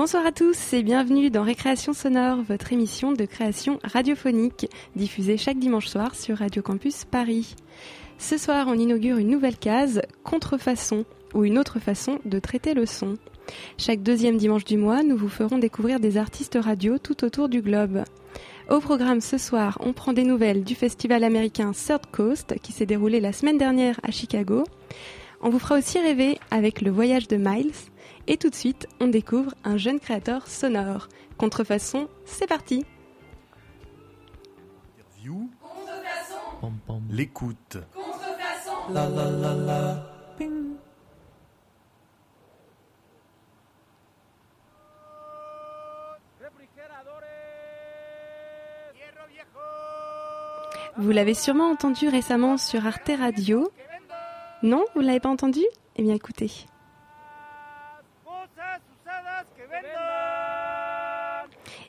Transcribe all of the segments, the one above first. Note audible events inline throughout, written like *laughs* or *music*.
Bonsoir à tous et bienvenue dans Récréation Sonore, votre émission de création radiophonique, diffusée chaque dimanche soir sur Radio Campus Paris. Ce soir, on inaugure une nouvelle case, Contrefaçon, ou une autre façon de traiter le son. Chaque deuxième dimanche du mois, nous vous ferons découvrir des artistes radio tout autour du globe. Au programme ce soir, on prend des nouvelles du festival américain Third Coast qui s'est déroulé la semaine dernière à Chicago. On vous fera aussi rêver avec le voyage de Miles et tout de suite, on découvre un jeune créateur sonore. Contrefaçon, c'est parti Interview. Contrefaçon. L'écoute. Contrefaçon. La la la la. Ping. Vous l'avez sûrement entendu récemment sur Arte Radio. Non, vous ne l'avez pas entendu? Eh bien écoutez.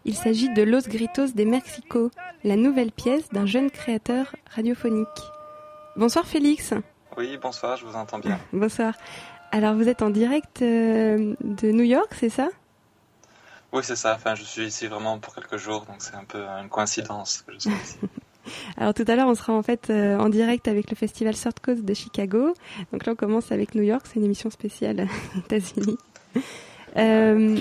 Il s'agit de Los Gritos de Mexico, la nouvelle pièce d'un jeune créateur radiophonique. Bonsoir Félix. Oui, bonsoir, je vous entends bien. *laughs* Bonsoir. Alors vous êtes en direct euh, de New York, c'est ça? Oui, c'est ça. Enfin, je suis ici vraiment pour quelques jours, donc c'est un peu une coïncidence que je sois ici. *laughs* Alors tout à l'heure, on sera en fait euh, en direct avec le festival Third Coast de Chicago. Donc là, on commence avec New York. C'est une émission spéciale *laughs* États-Unis. Euh,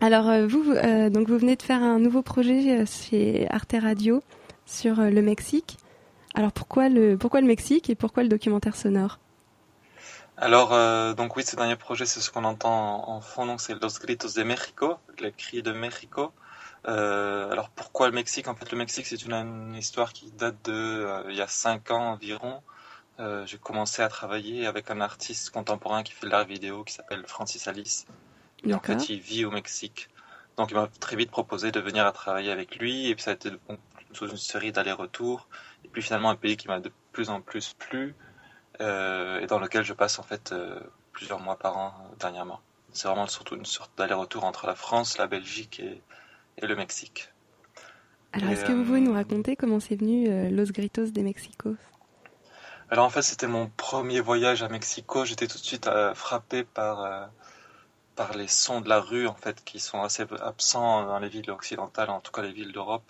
alors euh, vous, donc vous venez de faire un nouveau projet chez Arte Radio sur le Mexique. Alors pourquoi le Mexique et pourquoi le documentaire sonore? Alors, donc oui, ce dernier projet, c'est ce qu'on entend en, en fond, donc c'est Los Gritos de México, les cris de Mexico. Euh, alors pourquoi le Mexique? En fait, le Mexique, c'est une, une histoire qui date de euh, il y a cinq ans environ. Euh, J'ai commencé à travailler avec un artiste contemporain qui fait de l'art vidéo qui s'appelle Francis Alice. Et en fait, il vit au Mexique. Donc, il m'a très vite proposé de venir à travailler avec lui. Et puis, ça a été bon, une série d'allers-retours. Et puis, finalement, un pays qui m'a de plus en plus plu. Et dans lequel je passe, en fait, plusieurs mois par an dernièrement. C'est vraiment surtout une sorte d'aller-retour entre la France, la Belgique et, et le Mexique. Alors est-ce que vous euh, pouvez nous raconter comment c'est venu euh, Los Gritos de Mexico? Alors en fait, c'était mon premier voyage à Mexico. J'étais tout de suite euh, frappé par euh, par les sons de la rue en fait qui sont assez absents dans les villes occidentales, en tout cas les villes d'Europe.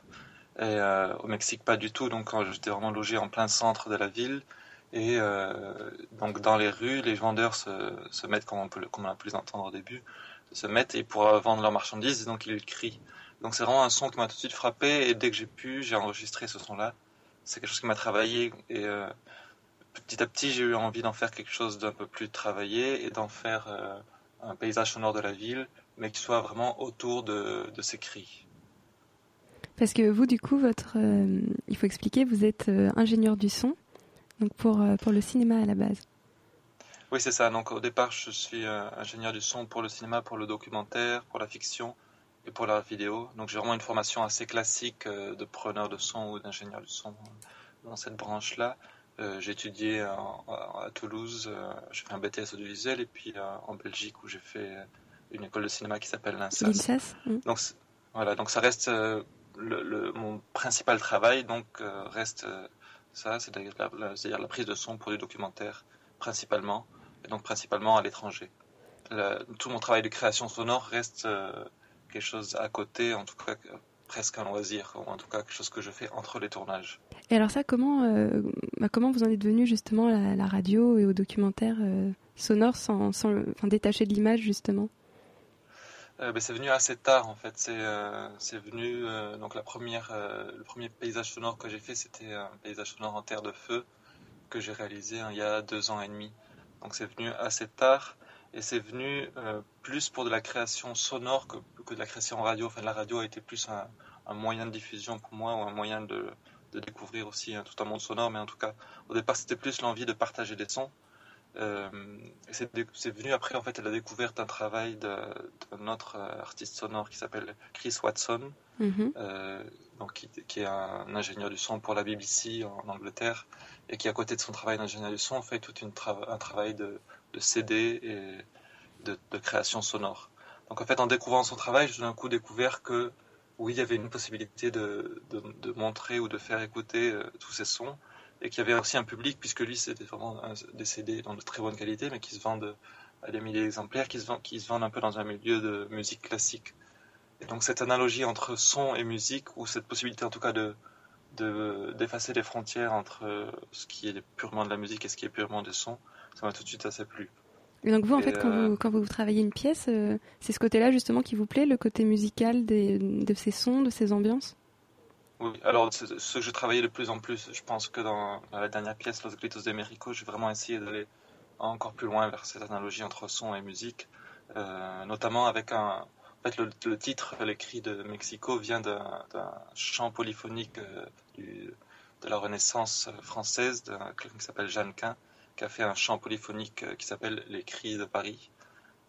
Et euh, au Mexique, pas du tout. Donc j'étais vraiment logé en plein centre de la ville. Et euh, donc dans les rues, les vendeurs se, se mettent, comme on, peut, comme on a pu les entendre au début, se mettent et pour euh, vendre leurs marchandises, et donc ils crient. Donc c'est vraiment un son qui m'a tout de suite frappé. Et dès que j'ai pu, j'ai enregistré ce son-là. C'est quelque chose qui m'a travaillé et euh, petit à petit, j'ai eu envie d'en faire quelque chose d'un peu plus travaillé et d'en faire euh, un paysage sonore de la ville, mais qui soit vraiment autour de, de ces cris. Parce que vous, du coup, votre, euh, il faut expliquer, vous êtes ingénieur du son, donc pour, pour le cinéma à la base. Oui, c'est ça. Donc au départ, je suis ingénieur du son pour le cinéma, pour le documentaire, pour la fiction et pour la vidéo. Donc j'ai vraiment une formation assez classique euh, de preneur de son ou d'ingénieur du son dans cette branche-là. Euh, j'ai étudié en- à Toulouse, euh, j'ai fait un BTS audiovisuel et puis euh, en Belgique où j'ai fait une école de cinéma qui s'appelle l'INSAS. L'ILSAS mm. Donc voilà, donc ça reste le, le- mon principal travail, donc reste ça, c'est-à-dire la, la- c'est-à-dire la prise de son pour du documentaire principalement, et donc principalement à l'étranger. Tout mon travail de création sonore reste quelque chose à côté, en tout cas presque un loisir, ou en tout cas quelque chose que je fais entre les tournages. Et alors ça, comment, euh, bah, comment vous en êtes venu justement à la, la radio et au documentaire euh, sonore sans, sans enfin, détaché de l'image justement? Euh, ben, c'est venu assez tard en fait. C'est euh, venu euh, donc la première euh, le premier paysage sonore que j'ai fait c'était un paysage sonore en terre de feu que j'ai réalisé hein, il y a deux ans et demi. Donc c'est venu assez tard et c'est venu euh, plus pour de la création sonore que, que de la création radio. Enfin la radio a été plus un, un moyen de diffusion pour moi ou un moyen de, de découvrir aussi hein, tout un monde sonore. Mais en tout cas au départ c'était plus l'envie de partager des sons. Euh, c'est venu après en fait à la découverte d'un travail d'un autre artiste sonore qui s'appelle Chris Watson, Mhm. euh, donc qui, qui est un ingénieur du son pour la BBC en Angleterre et qui à côté de son travail d'ingénieur du son fait tout une tra- un travail de, de CD et de, création sonore. Donc en fait en découvrant son travail, j'ai d'un coup découvert que oui, il y avait une possibilité de, de, montrer ou de faire écouter euh, tous ces sons et qu'il y avait aussi un public puisque lui c'était vraiment des CD dans de très bonne qualité mais qui se vendent à des milliers d'exemplaires, qui se vendent, qui se vendent un peu dans un milieu de musique classique. Et donc cette analogie entre son et musique, ou cette possibilité en tout cas de de- d'effacer les frontières entre euh, ce qui est purement de la musique et ce qui est purement des sons, ça m'a tout de suite assez plu. Et donc vous, en Et, fait, quand, euh, vous, quand vous travaillez une pièce, euh, c'est ce côté-là justement qui vous plaît, le côté musical des, de ces sons, de ces ambiances? Oui, alors ce ce que je travaillais de plus en plus, je pense que dans, dans la dernière pièce, Los Gritos de México, j'ai vraiment essayé d'aller encore plus loin vers cette analogie entre son et musique, euh, notamment avec un... En fait, le, le titre, l'écrit de Mexico, vient d'un chant polyphonique du- de la Renaissance française, d'un qui s'appelle Jeanne Quin, qui a fait un chant polyphonique euh, qui s'appelle Les Cris de Paris,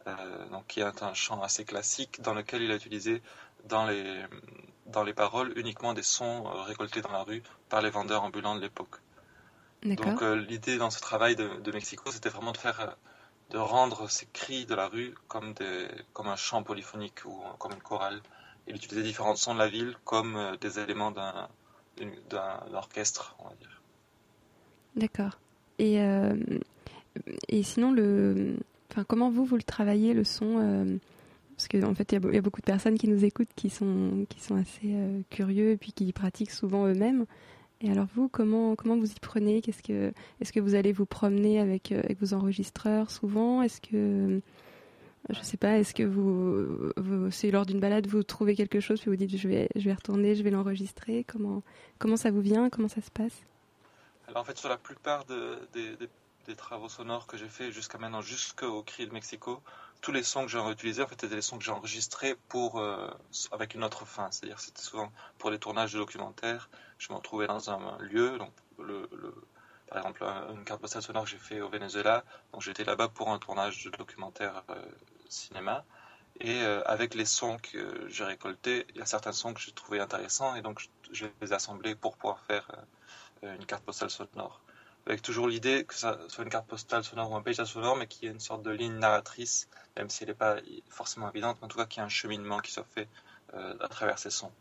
euh, donc qui est un chant assez classique dans lequel il a utilisé dans les, dans les paroles uniquement des sons euh, récoltés dans la rue par les vendeurs ambulants de l'époque. Donc euh, l'idée dans ce travail de, de Mexico, c'était vraiment de faire, de rendre ces cris de la rue comme des, comme un chant polyphonique ou comme une chorale, et d'utiliser différents sons de la ville comme des éléments d'un orchestre, on va dire. D'accord. Et, euh, et sinon, le, comment vous, vous le travaillez, le son euh, Parce qu'en en fait, il y, a beaucoup de personnes qui nous écoutent qui sont, qui sont assez euh, curieux et puis qui pratiquent souvent eux-mêmes. Et alors vous, comment, comment vous y prenez? Qu'est-ce que, Est-ce que vous allez vous promener avec, avec vos enregistreurs souvent? Est-ce que, je sais pas, est-ce que vous, vous c'est lors d'une balade, vous trouvez quelque chose puis vous dites je vais, je vais retourner, je vais l'enregistrer? Comment, comment ça vous vient? Comment ça se passe? Alors en fait, sur la plupart de- des, travaux sonores que j'ai fait jusqu'à maintenant, jusqu'au Cri de Mexico, tous les sons que j'ai utilisés, en fait, étaient des sons que j'ai enregistrés pour, euh, avec une autre fin. C'est-à-dire, c'était souvent pour les tournages de documentaires. Je me retrouvais dans un lieu, donc le, par exemple, un- une carte postale sonore que j'ai fait au Venezuela. Donc j'étais là-bas pour un tournage de documentaire euh, cinéma. Et euh, avec les sons que j'ai récoltés, il y a certains sons que j'ai trouvé intéressants et donc je, je les ai assemblés pour pouvoir faire une carte postale sonore. Avec toujours l'idée que ça soit une carte postale sonore ou un paysage sonore, mais qu'il y ait une sorte de ligne narratrice, même si elle n'est pas forcément évidente, mais en tout cas qu'il y ait un cheminement qui soit fait euh, à travers ces sons.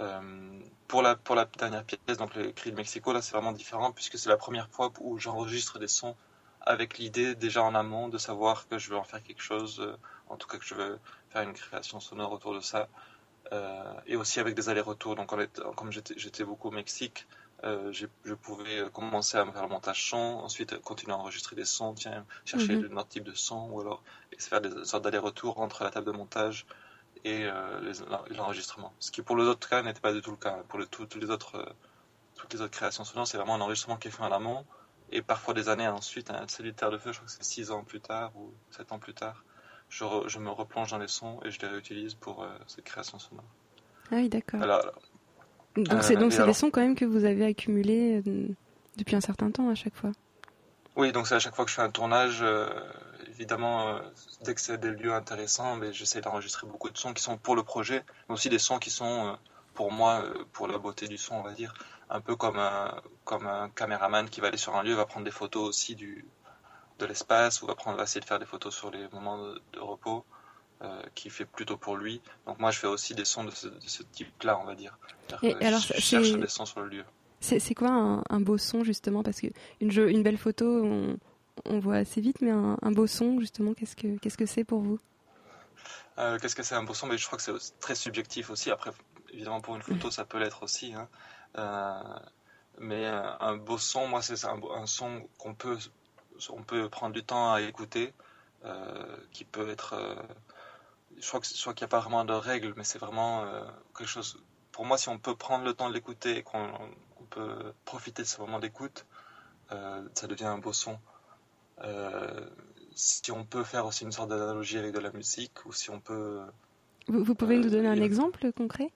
Euh, pour, la, pour la dernière pièce, donc le cri de Mexico, là c'est vraiment différent puisque c'est la première fois où j'enregistre des sons avec l'idée déjà en amont de savoir que je veux en faire quelque chose, euh, en tout cas que je veux faire une création sonore autour de ça, euh, et aussi avec des allers-retours. Donc comme j'étais beaucoup au Mexique, euh, je pouvais euh, commencer à me faire le montage son, ensuite euh, continuer à enregistrer des sons, tiens, chercher un autre type de son, ou alors faire des sortes d'allers-retours entre la table de montage et euh, l'enregistrement. Ce qui pour les autres cas n'était pas du tout le cas. Pour le, tout- les autres, toutes les autres créations sonores, c'est vraiment un enregistrement qui est fait en amont, et parfois des années ensuite, un cellulaire de feu, je crois que c'est 6 ans plus tard ou 7 ans plus tard, je, re- je me replonge dans les sons et je les réutilise pour euh, cette création sonore. Ah oui, d'accord. Alors, Donc Euh, c'est donc c'est des sons quand même que vous avez accumulés euh, depuis un certain temps à chaque fois. Oui, donc c'est à chaque fois que je fais un tournage, euh, évidemment, euh, dès que c'est des lieux intéressants, mais j'essaie d'enregistrer beaucoup de sons qui sont pour le projet, mais aussi des sons qui sont pour moi, pour la beauté du son, on va dire, un peu comme un, comme un caméraman qui va aller sur un lieu, va prendre des photos aussi du, de l'espace, ou va, prendre, va essayer de faire des photos sur les moments de, de repos, euh, qui fait plutôt pour lui. Donc moi, je fais aussi des sons de ce, type-là, on va dire. Et alors, je cherche des sons sur le lieu. C'est quoi un, un beau son justement? Parce que une, belle photo, on, on voit assez vite, mais un, un beau son justement, qu'est-ce que qu'est-ce que c'est pour vous? Euh, Qu'est-ce que c'est un beau son? Mais je crois que c'est très subjectif aussi. Après, évidemment, pour une photo, ça peut l'être aussi. hein. Euh, mais un beau son, moi, c'est un, un son qu'on peut, on peut prendre du temps à écouter, qui peut être. Je crois que qu'il n'y a pas vraiment de règles, mais c'est vraiment euh, quelque chose. Pour moi, si on peut prendre le temps de l'écouter et qu'on on peut profiter de ce moment d'écoute, euh, ça devient un beau son. Euh, si on peut faire aussi une sorte d'analogie avec de la musique, ou si on peut vous, vous pouvez nous donner un exemple concret?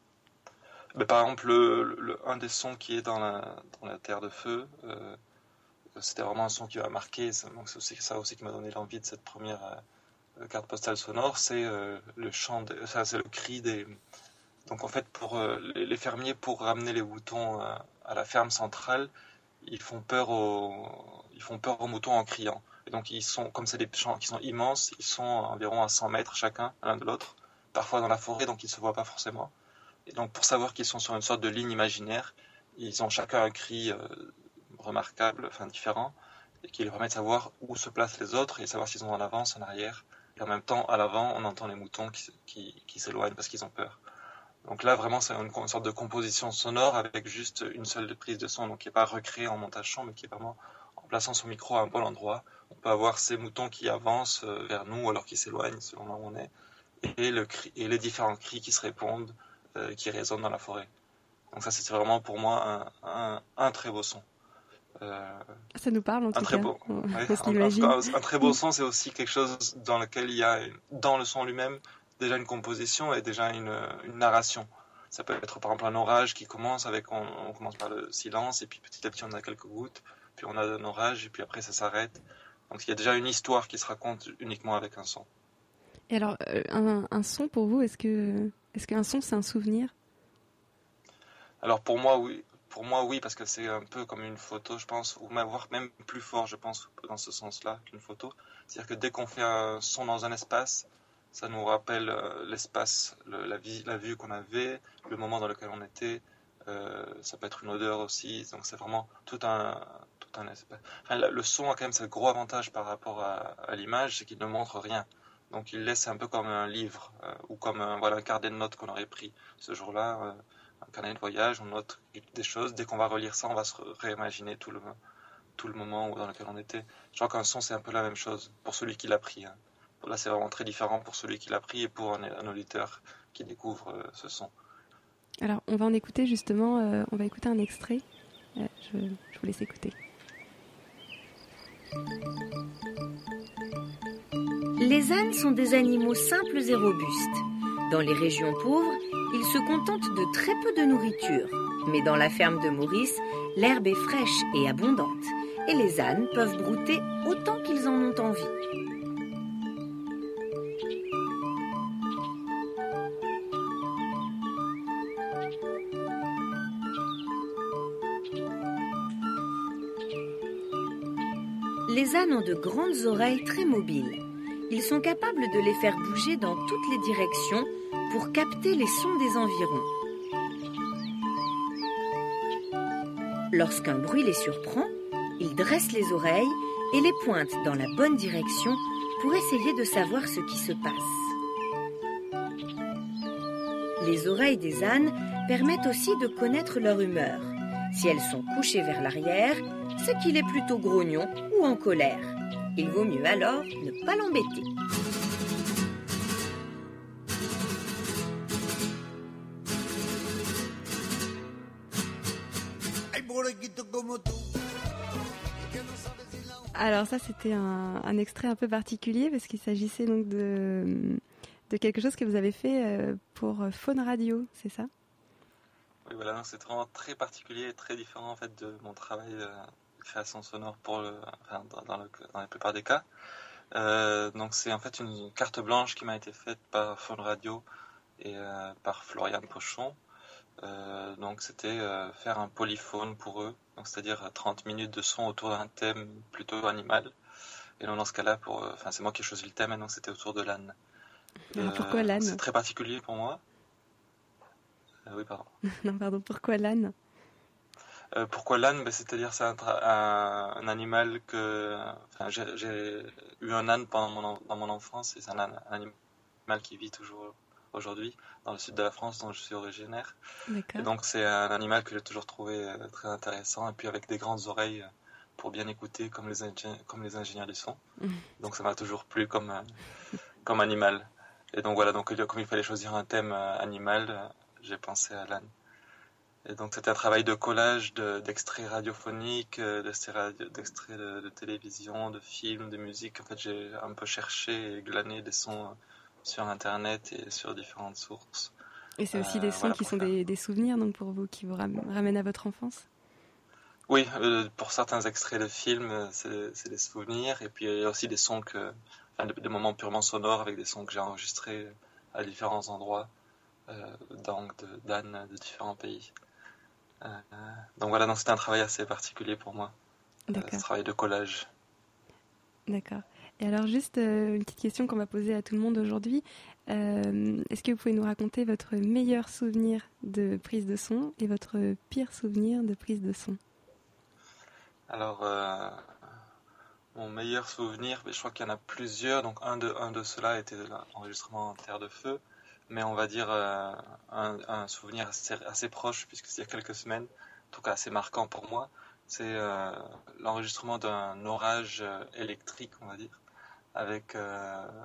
Mais par exemple, le, le- un des sons qui est dans la, dans la Terre de Feu, c'était vraiment un son qui m'a marqué. Donc c'est ça aussi qui m'a donné l'envie de cette première carte postale sonore. C'est le chant, ça c'est le cri des. Donc en fait, pour les fermiers, pour ramener les moutons à la ferme centrale, ils font peur aux, ils font peur aux moutons en criant. Et donc ils sont, comme c'est des champs qui sont immenses, ils sont environ à 100 mètres chacun, l'un de l'autre, parfois dans la forêt, donc ils ne se voient pas forcément. Et donc pour savoir qu'ils sont sur une sorte de ligne imaginaire, ils ont chacun un cri euh, remarquable, enfin différent, et qui leur permet de savoir où se placent les autres et savoir s'ils sont en avance, en arrière. Et en même temps, à l'avant, on entend les moutons qui, s'éloignent parce qu'ils ont peur. Donc là, vraiment, c'est une, sorte de composition sonore avec juste une seule prise de son, donc qui n'est pas recréée en montage son, mais qui est vraiment en plaçant son micro à un bon endroit. On peut avoir ces moutons qui avancent euh, vers nous alors qu'ils s'éloignent selon là où on est, et, les différents cris qui se répondent, euh, qui résonnent dans la forêt. Donc ça, c'est vraiment pour moi un, très beau son. Euh, ça nous parle en tout cas. Beau, un, très beau son, c'est aussi quelque chose dans lequel il y a, dans le son lui-même, déjà une composition et déjà une, une, narration. Ça peut être par exemple un orage qui commence avec, on, on, commence par le silence et puis petit à petit on a quelques gouttes, puis on a un orage et puis après ça s'arrête. Donc il y a déjà une histoire qui se raconte uniquement avec un son. Et alors, euh, un, un, son pour vous, est-ce que est-ce qu'un son c'est un souvenir? Alors pour moi oui, pour moi oui parce que c'est un peu comme une photo, je pense, ou voire même plus fort, je pense, dans ce sens-là qu'une photo. C'est-à-dire que dès qu'on fait un son dans un espace, ça nous rappelle euh, l'espace, la, vue qu'on avait, le moment dans lequel on était. Euh, ça peut être une odeur aussi. Donc c'est vraiment tout un, tout un espace. le son a quand même ce gros avantage par rapport à, l'image, c'est qu'il ne montre rien. Donc il laisse un peu comme un livre euh, ou comme un, voilà, un carnet de notes qu'on aurait pris ce jour-là, carnet de voyage, on note des choses. Dès qu'on va relire ça, on va se réimaginer tout le, tout le moment dans lequel on était. Je crois qu'un son, c'est un peu la même chose pour celui qui l'a pris. Hein. Là, c'est vraiment très différent pour celui qui l'a pris et pour un, auditeur qui découvre euh, ce son. Alors, on va en écouter justement, euh, on va écouter un extrait. Euh, je, je vous laisse écouter. Les ânes sont des animaux simples et robustes. Dans les régions pauvres, ils se contentent de très peu de nourriture. Mais dans la ferme de Maurice, l'herbe est fraîche et abondante. Et les ânes peuvent brouter autant qu'ils en ont envie. Les ânes ont de grandes oreilles très mobiles. Ils sont capables de les faire bouger dans toutes les directions pour capter les sons des environs. Lorsqu'un bruit les surprend, ils dressent les oreilles et les pointent dans la bonne direction pour essayer de savoir ce qui se passe. Les oreilles des ânes permettent aussi de connaître leur humeur. Si elles sont couchées vers l'arrière, c'est qu'il est plutôt grognon ou en colère. Il vaut mieux alors ne pas l'embêter. Alors ça c'était un, extrait un peu particulier parce qu'il s'agissait donc de, de quelque chose que vous avez fait euh, pour Faune Radio, c'est ça? Oui voilà, c'est vraiment très particulier et très différent en fait de mon travail euh, création sonore pour le, enfin, dans, la plupart des cas. Euh, donc c'est en fait une carte blanche qui m'a été faite par Phone Radio et euh, par Florian Pochon. Euh, donc c'était faire un polyphone pour eux, donc c'est-à-dire 30 minutes de son autour d'un thème plutôt animal. Et donc dans ce cas-là, pour, enfin c'est moi qui ai choisi le thème, et donc c'était autour de l'âne. pourquoi l'âne? C'est très particulier pour moi. oui, pardon. *laughs* non, pardon. Pourquoi l'âne? Euh, pourquoi l'âne? Ben, C'est-à-dire c'est un, un, animal que... Enfin, j'ai eu un âne pendant mon, dans mon enfance et c'est un, un, animal qui vit toujours aujourd'hui dans le sud de la France dont je suis originaire. Et donc c'est un animal que j'ai toujours trouvé euh, très intéressant et puis avec des grandes oreilles euh, pour bien écouter comme les, comme les ingénieurs du son. Mmh. Donc ça m'a toujours plu comme, comme animal. Et donc voilà, donc comme il fallait choisir un thème animal, j'ai pensé à l'âne. Et donc c'était un travail de collage d'extraits radiophoniques, euh, d'extraits de, de, télévision, de films, de musique. En fait, j'ai un peu cherché et glané des sons euh, sur Internet et sur différentes sources. Et c'est aussi des euh, sons qui sont des, des, souvenirs donc pour vous, qui vous ramènent à votre enfance? Oui, euh, pour certains extraits de films, euh, c'est des souvenirs. Et puis il y a aussi des sons que, enfin, des moments purement sonores avec des sons que j'ai enregistrés à différents endroits, euh, donc d'ânes de, différents pays. Euh, donc voilà, c'était un travail assez particulier pour moi. ce travail de collage. D'accord. Et alors juste une petite question qu'on va poser à tout le monde aujourd'hui. Est-ce que vous pouvez nous raconter votre meilleur souvenir de prise de son et votre pire souvenir de prise de son? Alors, euh, mon meilleur souvenir, je crois qu'il y en a plusieurs. Donc, un de, un de ceux-là était l'enregistrement en Terre de Feu. Mais on va dire euh, un, souvenir assez, proche, puisque c'est il y a quelques semaines, en tout cas assez marquant pour moi. C'est euh, l'enregistrement d'un orage électrique, on va dire, avec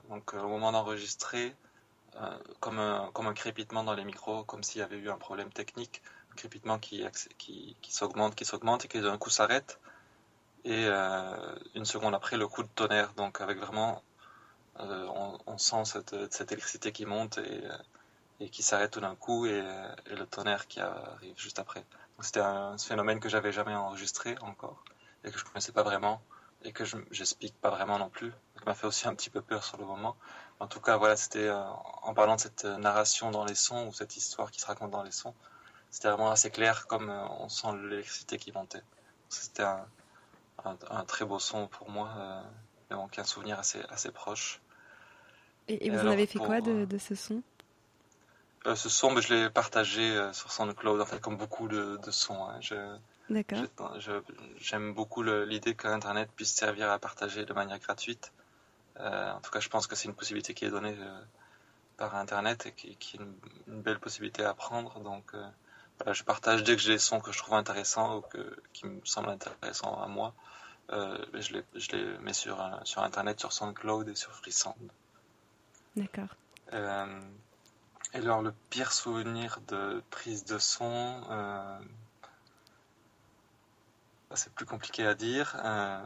donc au moment d'enregistrer, comme un, comme un crépitement dans les micros, comme s'il y avait eu un problème technique, un crépitement qui, qui, qui s'augmente, qui s'augmente et qui d'un coup s'arrête et euh, une seconde après le coup de tonnerre. Donc avec vraiment, euh, on, sent cette, électricité qui monte et, qui s'arrête tout d'un coup et, le tonnerre qui arrive juste après. C'était un phénomène que j'avais jamais enregistré encore et que je connaissais pas vraiment et que je j'explique pas vraiment non plus. Ça m'a fait aussi un petit peu peur sur le moment. En tout cas, voilà, c'était euh, en parlant de cette narration dans les sons ou cette histoire qui se raconte dans les sons, c'était vraiment assez clair comme on sent l'électricité qui montait. C'était un, très beau son pour moi, euh, donc un souvenir assez, assez proche. Et, vous en avez fait quoi de, de, ce son? Euh, Ce son, ben, je l'ai partagé euh, sur SoundCloud, en fait, comme beaucoup de, de sons. Hein. D'accord. J'aime beaucoup l'idée qu'Internet puisse servir à partager de manière gratuite. en tout cas, je pense que c'est une possibilité qui est donnée par Internet et qui, qui, est une, belle possibilité à prendre. Donc, je partage dès que j'ai des sons que je trouve intéressants ou que, qui me semblent intéressants à moi. Euh, je, les, je, les, mets sur, euh, sur Internet, sur SoundCloud et sur FreeSound. D'accord. Euh, et alors, le pire souvenir de prise de son, bah, c'est plus compliqué à dire. Euh,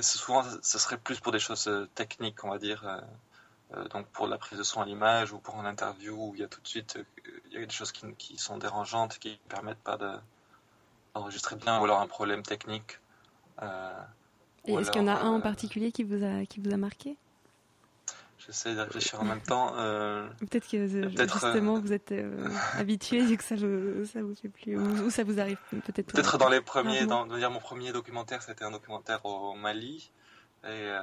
souvent, ce serait plus pour des choses techniques, on va dire. Euh, donc pour la prise de son à l'image ou pour une interview où il y a tout de suite il y a des choses qui, qui sont dérangeantes qui ne permettent pas d'enregistrer bien ou alors un problème technique. Euh, est-ce qu'il y en a un en particulier qui vous a, qui vous a marqué? J'essaie de réfléchir en même temps. peut-être que justement vous êtes habitué et que ça vous, ça vous fait plus ou, ça vous arrive peut-être. Peut-être dans les premiers, dans, dire mon premier documentaire, c'était un documentaire au Mali et euh,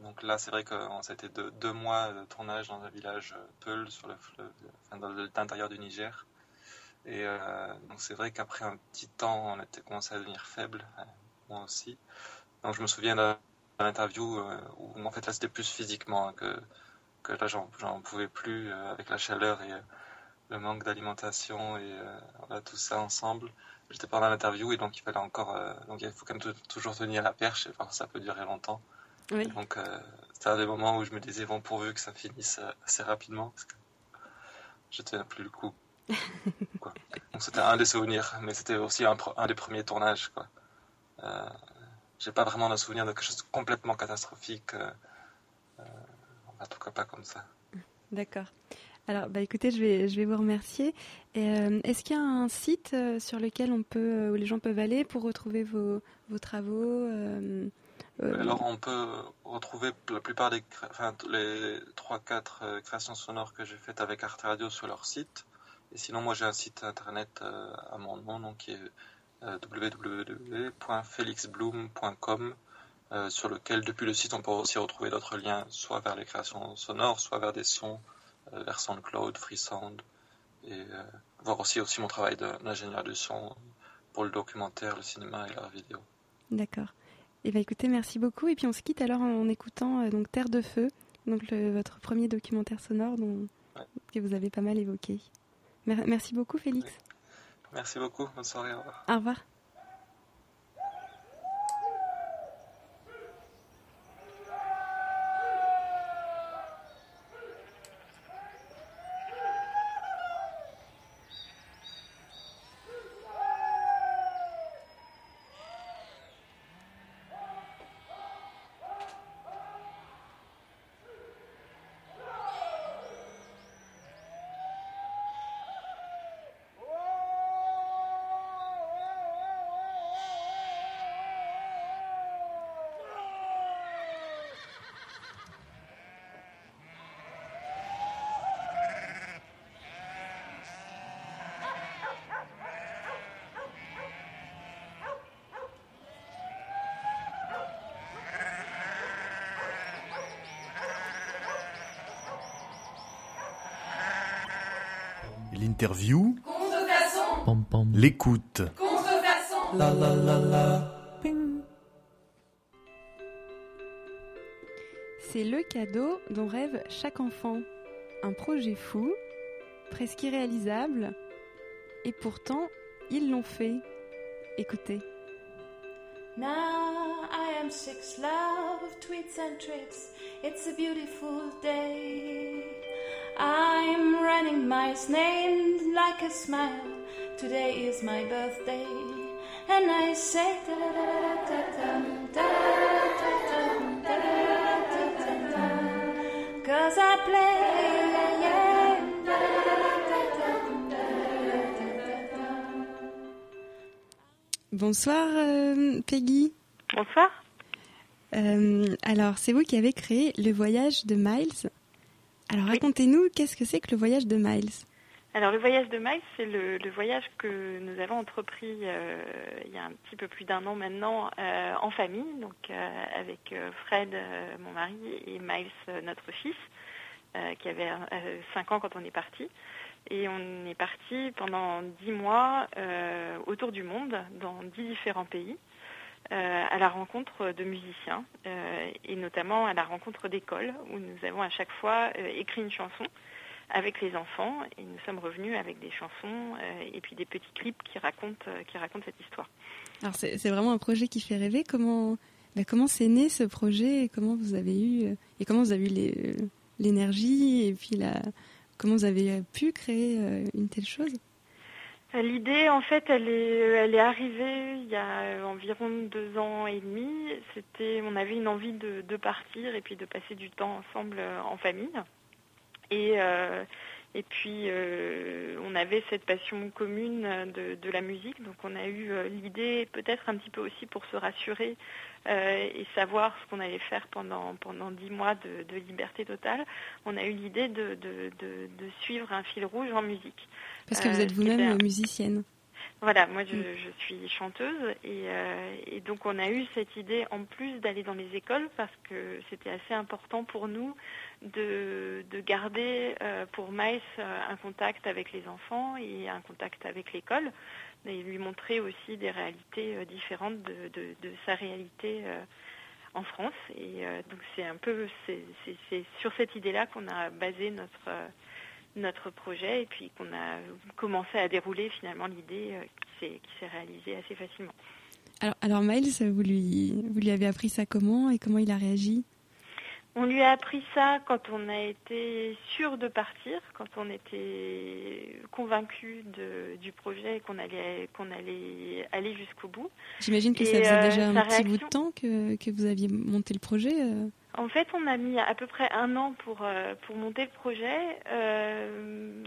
donc là, c'est vrai que c'était deux, deux, mois de tournage dans un village euh, Peul, sur le fleuve, enfin, dans l'intérieur du Niger. Et euh, donc c'est vrai qu'après un petit temps, on était commencé à devenir faible, moi aussi. Donc je me souviens d'un interview où en fait là c'était plus physiquement que, que là j'en pouvais plus avec la chaleur et le manque d'alimentation et tout ça ensemble. J'étais pendant l'interview et donc il fallait encore donc il faut quand même toujours tenir la perche et parfois ça peut durer longtemps. Donc, euh, c'était un des moments où je me disais, bon, pourvu que ça finisse euh, assez rapidement, parce que je tenais plus le coup. *laughs* Donc, c'était un des souvenirs, mais c'était aussi un, des premiers tournages, quoi. Euh, j'ai pas vraiment de souvenir de quelque chose de complètement catastrophique, euh, en tout cas pas comme ça. D'accord. Alors, bah, écoutez, je vais, je vais vous remercier. Est-ce qu'il y a un site sur lequel on peut, où les gens peuvent aller pour retrouver vos, vos travaux euh, Alors on peut retrouver la plupart des, enfin les trois quatre euh, créations sonores que j'ai faites avec Arte Radio sur leur site. Et sinon moi j'ai un site internet euh, à mon nom donc qui est www.felixbloom.com sur lequel depuis le site on peut aussi retrouver d'autres liens soit vers les créations sonores, soit vers des sons, vers SoundCloud, FreeSound et voir aussi aussi mon travail d'ingénieur de son pour le documentaire, le cinéma et la vidéo. D'accord. Et eh bien écoutez, merci beaucoup. Et puis on se quitte alors en écoutant euh, donc Terre de Feu, donc votre premier documentaire sonore dont, que vous avez pas mal évoqué. Merci beaucoup Félix. Merci beaucoup, bonne soirée, au revoir. Au revoir. L'interview. L'écoute. Contrefaçon. La la la la. Ping. C'est le cadeau dont rêve chaque enfant. Un projet fou, presque irréalisable, et pourtant, ils l'ont fait. Écoutez. Now I am six love tweets and tricks. It's a beautiful day. I'm running miles named like a smile. Today is my birthday. And I say da da da da da da da da da da Cause I play yeah. da da da da da Bonsoir euh, Peggy. Bonsoir. Euh, alors, c'est vous qui avez créé le voyage de Miles. Alors, racontez-nous, qu'est-ce que c'est que le voyage de Miles? Alors le voyage de Miles, c'est le, le voyage que nous avons entrepris euh, il y a un petit peu plus d'un an maintenant euh, en famille, donc euh, avec Fred, mon mari, et Miles, notre fils, qui avait 5 ans quand on est parti. Et on est parti pendant 10 mois autour du monde, dans 10 différents pays, à la rencontre de musiciens, euh, et notamment à la rencontre d'écoles, où nous avons à chaque fois euh, écrit une chanson avec les enfants et nous sommes revenus avec des chansons euh, et puis des petits clips qui racontent, euh, qui racontent cette histoire. Alors, c'est vraiment un projet qui fait rêver. Comment bah, comment c'est né ce projet et comment vous avez eu euh, et comment vous avez eu l'énergie et puis la comment vous avez pu créer euh, une telle chose? Euh, L'idée, en fait, elle est, elle est arrivée il y a euh, environ deux ans et demi. On avait une envie de, partir et puis de passer du temps ensemble euh, en famille. Et, euh, puis, euh, on avait cette passion commune de, la musique. Donc, on a eu euh, l'idée, peut-être un petit peu aussi pour se rassurer euh, et savoir ce qu'on allait faire pendant, pendant dix mois de, de liberté totale. On a eu l'idée de, de, suivre un fil rouge en musique. Parce que vous Euh, êtes vous-même un- musicienne. voilà, moi je, Mm. je suis chanteuse et, euh, et donc on a eu cette idée en plus d'aller dans les écoles parce que c'était assez important pour nous de, de garder euh, pour Maïs un contact avec les enfants et un contact avec l'école et lui montrer aussi des réalités euh, différentes de, sa réalité euh, en France. Et euh, donc c'est un peu c'est sur cette idée-là qu'on a basé notre notre projet et puis qu'on a commencé à dérouler finalement l'idée qui s'est qui s'est réalisée assez facilement. Alors, alors Miles, vous lui vous lui avez appris ça comment et comment il a réagi? On lui a appris ça quand on a été sûr de partir, quand on était convaincu du projet et qu'on allait qu'on allait aller jusqu'au bout. J'imagine que Et, ça faisait euh, déjà un petit bout de temps que, que vous aviez monté le projet. euh. En fait, on a mis à peu près un an pour, euh, pour monter le projet. Euh,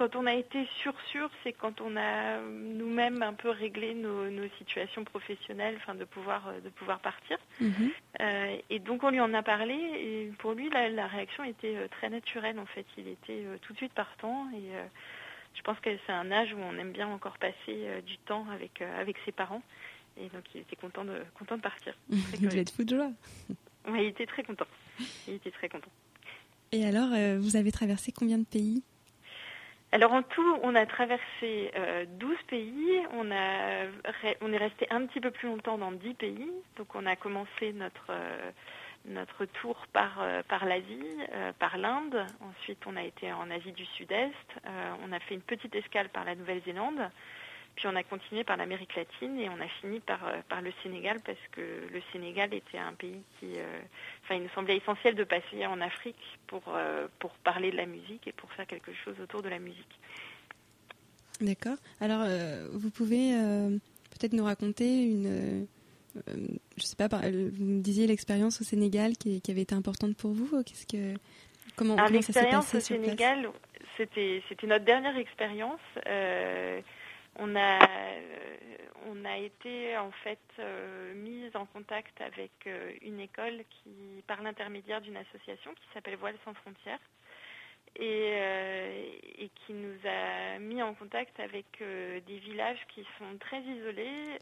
quand on a été sûr sûr, c'est quand on a nous-mêmes un peu réglé nos, nos situations professionnelles, enfin de pouvoir euh, de pouvoir partir. Mhm. Euh, et donc on lui en a parlé et pour lui la, la réaction était euh, très naturelle en fait. Il était euh, tout de suite partant et euh, je pense que c'est un âge où on aime bien encore passer euh, du temps avec euh, avec ses parents et donc il était content de content de partir. *laughs* Il devait être fou de joie. Ouais, il était très content. Il était très content. Et alors, euh, vous avez traversé combien de pays? Alors en tout, on a traversé euh, 12 pays, on, est resté un petit peu plus longtemps dans 10 pays. Donc on a commencé notre, euh, tour par, euh, l'Asie, euh, par l'Inde. Ensuite on a été en Asie du Sud-Est. Euh, on a fait une petite escale par la Nouvelle-Zélande. Puis on a continué par l'Amérique latine et on a fini par, euh, par le Sénégal parce que le Sénégal était un pays qui... euh, Enfin, il nous semblait essentiel de passer en Afrique pour, euh, pour parler de la musique et pour faire quelque chose autour de la musique. D'accord. Alors, euh, vous pouvez peut-être nous raconter une. je sais pas, vous me disiez l'expérience au Sénégal qui, qui avait été importante pour vous. Qu'est-ce que. Comment, comment ça s'est l'expérience passé au Sénégal, c'était c'était notre dernière expérience. Euh, on a euh, on a été en fait euh, mise en contact avec euh, une école qui, par l'intermédiaire d'une association qui s'appelle Voile sans frontières. et, euh, et qui nous a mis en contact avec des villages qui sont très isolés,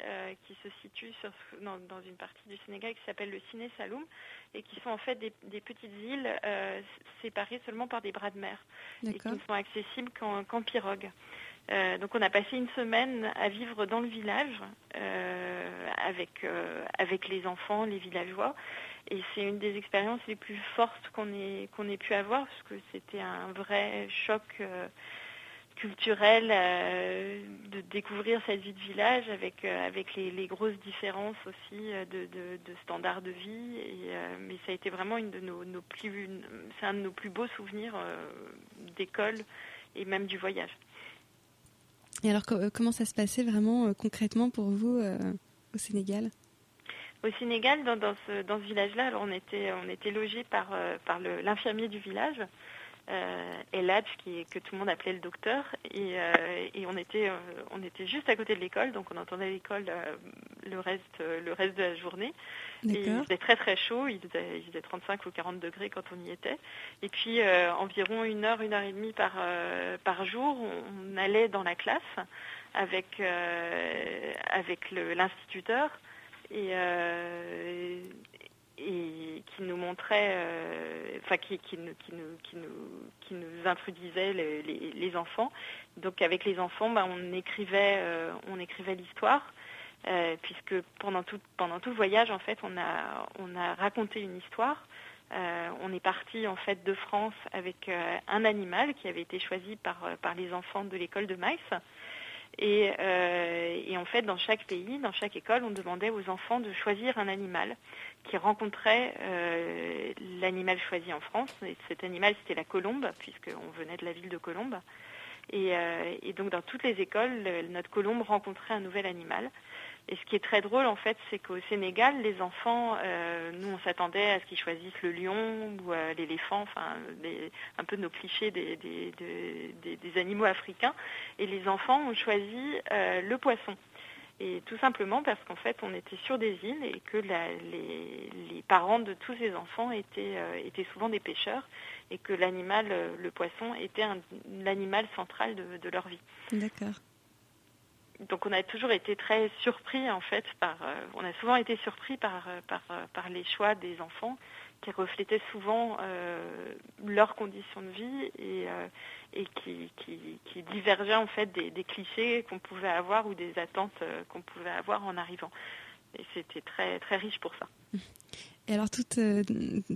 qui se situent sur, dans, dans une partie du Sénégal qui s'appelle le Ciné Saloum et qui sont en fait des, des petites îles séparées seulement par des bras de mer et qui ne sont accessibles qu'en qu'en pirogue. Euh, donc on a passé une semaine à vivre dans le village euh, avec, euh, avec les enfants, les villageois. Et c'est une des expériences les plus fortes qu'on ait, pu avoir, parce que c'était un vrai choc culturel de découvrir cette vie de village avec, les, grosses différences aussi de, de, de standards de vie. Mais ça a été vraiment une de nos, plus, un de nos plus beaux souvenirs d'école et même du voyage. Et alors, euh, comment ça se passait vraiment euh, concrètement pour vous euh, au Sénégal? Au Sénégal, dans, ce, village-là, alors on était, on était logé par, par l'infirmier du village, euh, El Hadj, qui, est- que tout le monde appelait le docteur, et, euh, et on, était, euh, on était juste à côté de l'école, donc on entendait l'école euh, le, reste, le reste de la journée. Et il faisait très très chaud, il faisait, il faisait 35 ou 40 degrés quand on y était. Et puis environ une heure, une heure et demie par, par jour, on, on allait dans la classe avec, avec l'instituteur et, euh, et qui nous montrait, qui, introduisait les, enfants. Donc avec les enfants, bah, on écrivait, euh, on écrivait l'histoire. euh, puisque pendant tout, le voyage, en fait, on a, on a raconté une histoire. Euh, on est parti en fait de France avec un animal qui avait été choisi par, les enfants de l'école de Maïs. Et, et en fait, dans chaque pays, dans chaque école, on demandait aux enfants de choisir un animal qui rencontrait euh, l'animal choisi en France. Et cet animal, c'était la colombe, puisqu'on venait de la ville de Colombe. Et, euh, et donc, dans toutes les écoles, le- notre colombe rencontrait un nouvel animal. Et ce qui est très drôle, en fait, c'est qu'au Sénégal, les enfants, euh, nous, on s'attendait à ce qu'ils choisissent le lion ou l'éléphant, enfin, un peu nos clichés des, animaux africains. Et les enfants ont choisi le poisson. Et tout simplement parce qu'en fait, on était sur des îles et que la- les, les parents de tous ces enfants étaient, euh, étaient souvent des pêcheurs et que l'animal, euh, le poisson, était l'animal central de, de leur vie. D'accord. Donc on a toujours été très surpris en fait par, euh, on a souvent été surpris par, par, par les choix des enfants qui reflétaient souvent euh, leurs conditions de vie et, euh, et qui, qui, qui divergeaient en fait des, des clichés qu'on pouvait avoir ou des attentes euh, qu'on pouvait avoir en arrivant. Et c'était très très riche pour ça. Et alors, toutes, euh,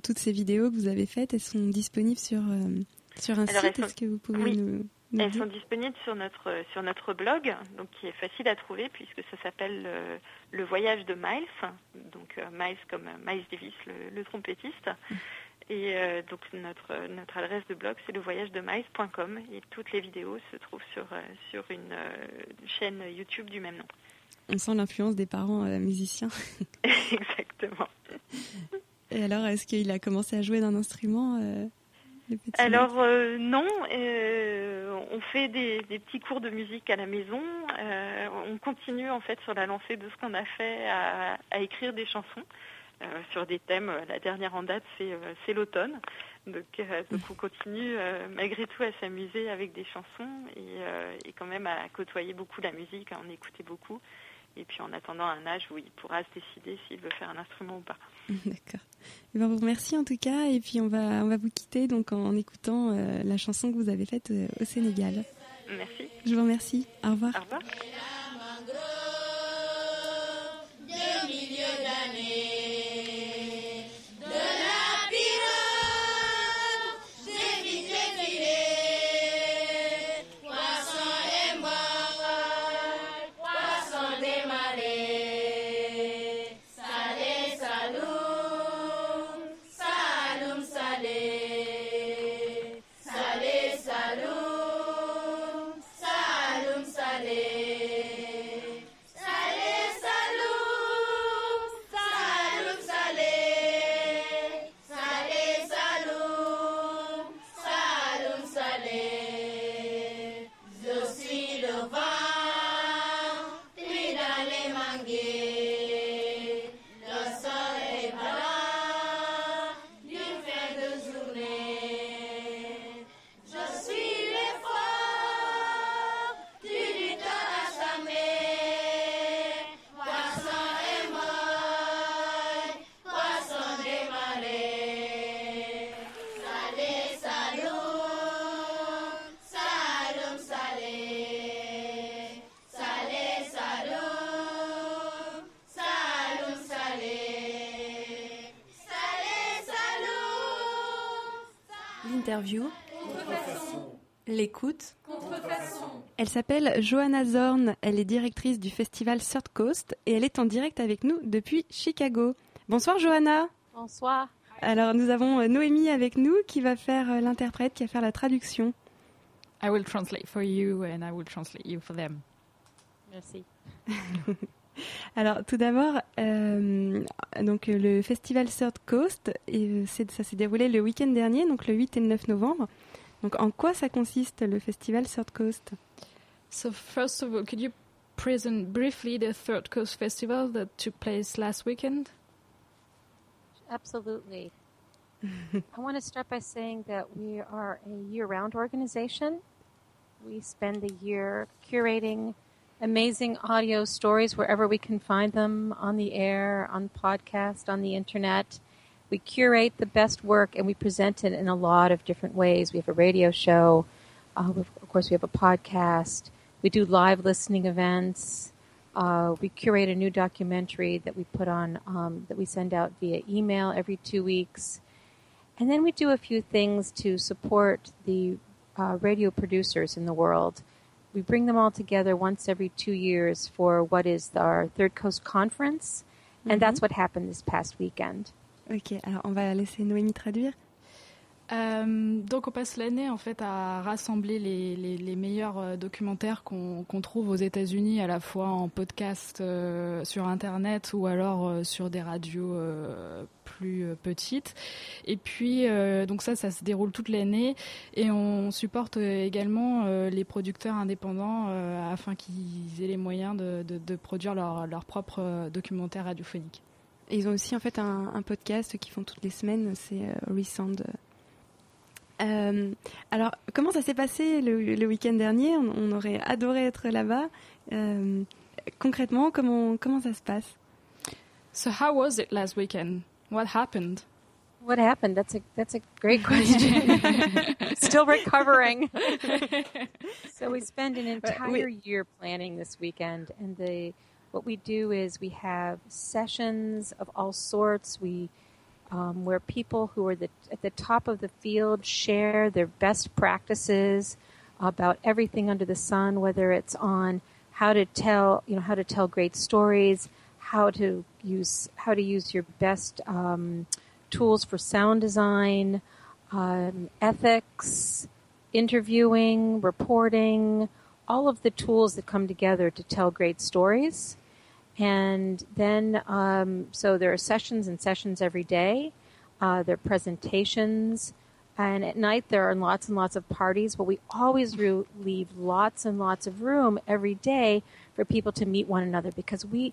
toutes ces vidéos que vous avez faites, elles sont disponibles sur, sur un Alors, site sont- Est-ce que vous pouvez oui. nous, Elles dire sont disponibles sur notre sur notre blog, donc qui est facile à trouver puisque ça s'appelle euh, le voyage de Miles, donc euh, Miles comme euh, Miles Davis, le, le trompettiste. Et euh, donc notre notre adresse de blog c'est le voyage de miles.com et toutes les vidéos se trouvent sur sur une chaîne YouTube du même nom. On sent l'influence des parents musiciens. *laughs* Exactement. Et alors, est-ce qu'il a commencé à jouer d'un instrument Alors euh, non, euh, on fait des, petits cours de musique à la maison. Euh, on continue en fait sur la lancée de ce qu'on a fait à, écrire des chansons sur des thèmes. La dernière en date, c'est l'automne. Donc, on continue malgré tout à s'amuser avec des chansons et, et quand même à côtoyer beaucoup la musique, à en écouter beaucoup. Et puis en attendant un âge où il pourra se décider s'il veut faire un instrument ou pas. *laughs* D'accord. Eh ben, on vous remercie en tout cas, et puis on va, on va vous quitter donc en écoutant euh, la chanson que vous avez faite euh, au Sénégal. Merci. Je vous remercie. Au revoir. Au revoir. L'interview. L'écoute. Elle s'appelle Johanna Zorn, elle est directrice du festival Third Coast et elle est en direct avec nous depuis Chicago. Bonsoir Johanna. Bonsoir. Alors nous avons euh, Noémie avec nous qui va faire euh, l'interprète, qui va faire la traduction. I will translate for you and I will translate you for them. Merci. *laughs* *laughs* Alors tout d'abord, euh, donc le festival Third Coast, et, ça s'est déroulé le week-end dernier, donc le 8 et le 9 novembre. Donc, en quoi ça consiste le festival Third Coast? So, first of all, could you present briefly the Third Coast Festival that took place last weekend? Absolutely. I want to start by saying that we are a year round organization. We spend the year curating amazing audio stories wherever we can find them on the air, on podcast, on the internet. we curate the best work and we present it in a lot of different ways. We have a radio show, uh, of course, we have a podcast. We do live listening events. Uh, we curate a new documentary that we put on um, that we send out via email every two weeks, and then we do a few things to support the uh, radio producers in the world. We bring them all together once every two years for what is our Third Coast Conference, and mm-hmm. that's what happened this past weekend. Ok, alors on va laisser Noémie traduire. Euh, donc on passe l'année en fait à rassembler les, les, les meilleurs euh, documentaires qu'on trouve aux États-Unis à la fois en podcast euh, sur internet ou alors euh, sur des radios euh, plus euh, petites. Et puis donc ça ça se déroule toute l'année et on supporte également les producteurs indépendants afin qu'ils aient les moyens de, de, de produire leur, leur propre documentaire radiophonique. Et ils ont aussi en fait un, un podcast qu'ils font toutes les semaines, c'est euh, Resound. Euh, alors, comment ça s'est passé le, le week-end dernier? On, on, aurait adoré être là-bas. Euh, concrètement, comment, comment ça se passe? So, how was it last weekend? What happened? What happened? That's a that's a great *laughs* question. *laughs* Still recovering. *laughs* so we spend an entire year planning this weekend, and the what we do is we have sessions of all sorts. We um, where people who are the, at the top of the field share their best practices about everything under the sun, whether it's on how to tell, you know, how to tell great stories, how to use how to use your best um, tools for sound design, um, ethics, interviewing, reporting, all of the tools that come together to tell great stories. And then, um, so there are sessions and sessions every day. Uh, there are presentations. And at night, there are lots and lots of parties, but we always re- leave lots and lots of room every day for people to meet one another because we,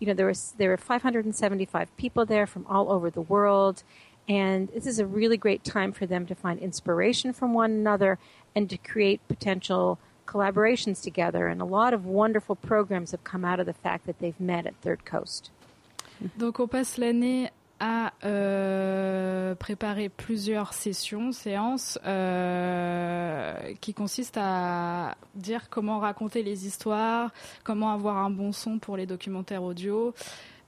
you know, there was there were 575 people there from all over the world, and this is a really great time for them to find inspiration from one another and to create potential collaborations together, and a lot of wonderful programs have come out of the fact that they've met at Third Coast. Donc on passe l'année à euh, préparer plusieurs sessions, séances, euh, qui consistent à dire comment raconter les histoires, comment avoir un bon son pour les documentaires audio,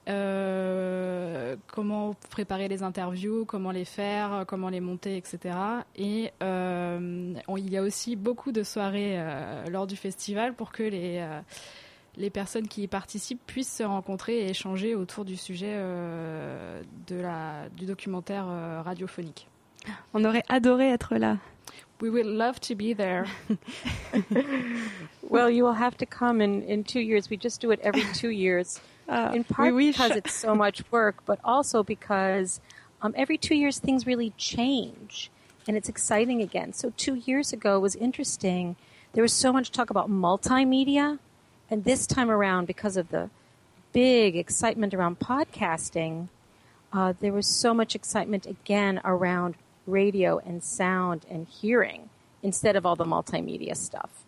euh, comment préparer les interviews, comment les faire, comment les monter, etc. Et euh, on, il y a aussi beaucoup de soirées euh, lors du festival pour que les, euh, les personnes qui y participent puissent se rencontrer et échanger autour du sujet euh, de la, du documentaire euh, radiophonique. On aurait adoré être là. We would love to be there. *laughs* *laughs* well, you will have to come in, in two years. We just do it every two years. Uh, in part because it's so much work, but also because um, every two years things really change and it's exciting again. So two years ago was interesting. There was so much talk about multimedia, and this time around, because of the big excitement around podcasting, uh, there was so much excitement again around radio and sound and hearing instead of all the multimedia stuff.